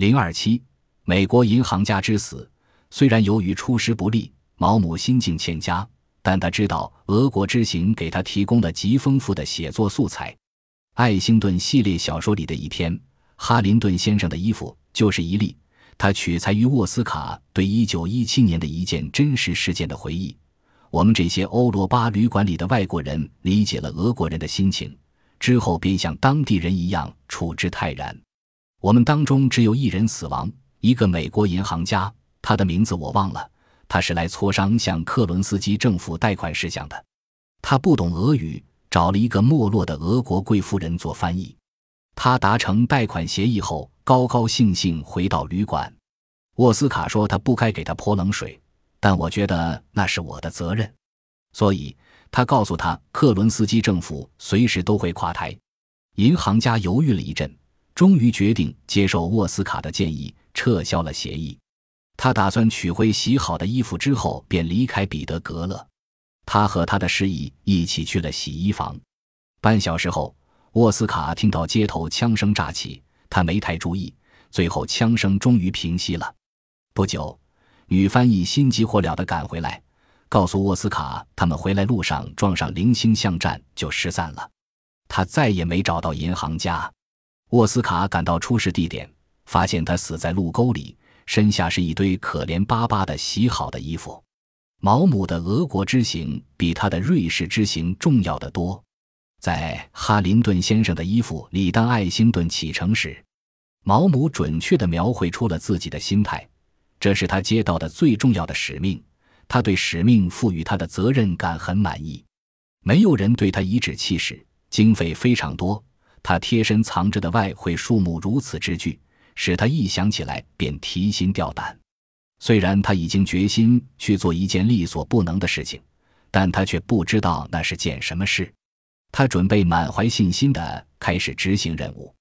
零二七，美国银行家之死。虽然由于出师不利，毛姆心境欠佳，但他知道俄国之行给他提供了极丰富的写作素材。爱星顿系列小说里的一篇《哈林顿先生的衣服》就是一例。他取材于沃斯卡对一九一七年的一件真实事件的回忆。我们这些欧罗巴旅馆里的外国人理解了俄国人的心情，之后便像当地人一样处之泰然。我们当中只有一人死亡，一个美国银行家，他的名字我忘了。他是来磋商向克伦斯基政府贷款事项的。他不懂俄语，找了一个没落的俄国贵妇人做翻译。他达成贷款协议后，高高兴兴回到旅馆。沃斯卡说他不该给他泼冷水，但我觉得那是我的责任，所以他告诉他克伦斯基政府随时都会垮台。银行家犹豫了一阵。终于决定接受沃斯卡的建议，撤销了协议。他打算取回洗好的衣服之后，便离开彼得格勒。他和他的示意一起去了洗衣房。半小时后，沃斯卡听到街头枪声炸起，他没太注意。最后，枪声终于平息了。不久，女翻译心急火燎地赶回来，告诉沃斯卡，他们回来路上撞上零星巷战，就失散了。他再也没找到银行家。沃斯卡赶到出事地点，发现他死在路沟里，身下是一堆可怜巴巴的洗好的衣服。毛姆的俄国之行比他的瑞士之行重要的多。在哈林顿先生的衣服里，当爱辛顿启程时，毛姆准确地描绘出了自己的心态。这是他接到的最重要的使命，他对使命赋予他的责任感很满意。没有人对他颐指气使，经费非常多。他贴身藏着的外汇数目如此之巨，使他一想起来便提心吊胆。虽然他已经决心去做一件力所不能的事情，但他却不知道那是件什么事。他准备满怀信心地开始执行任务。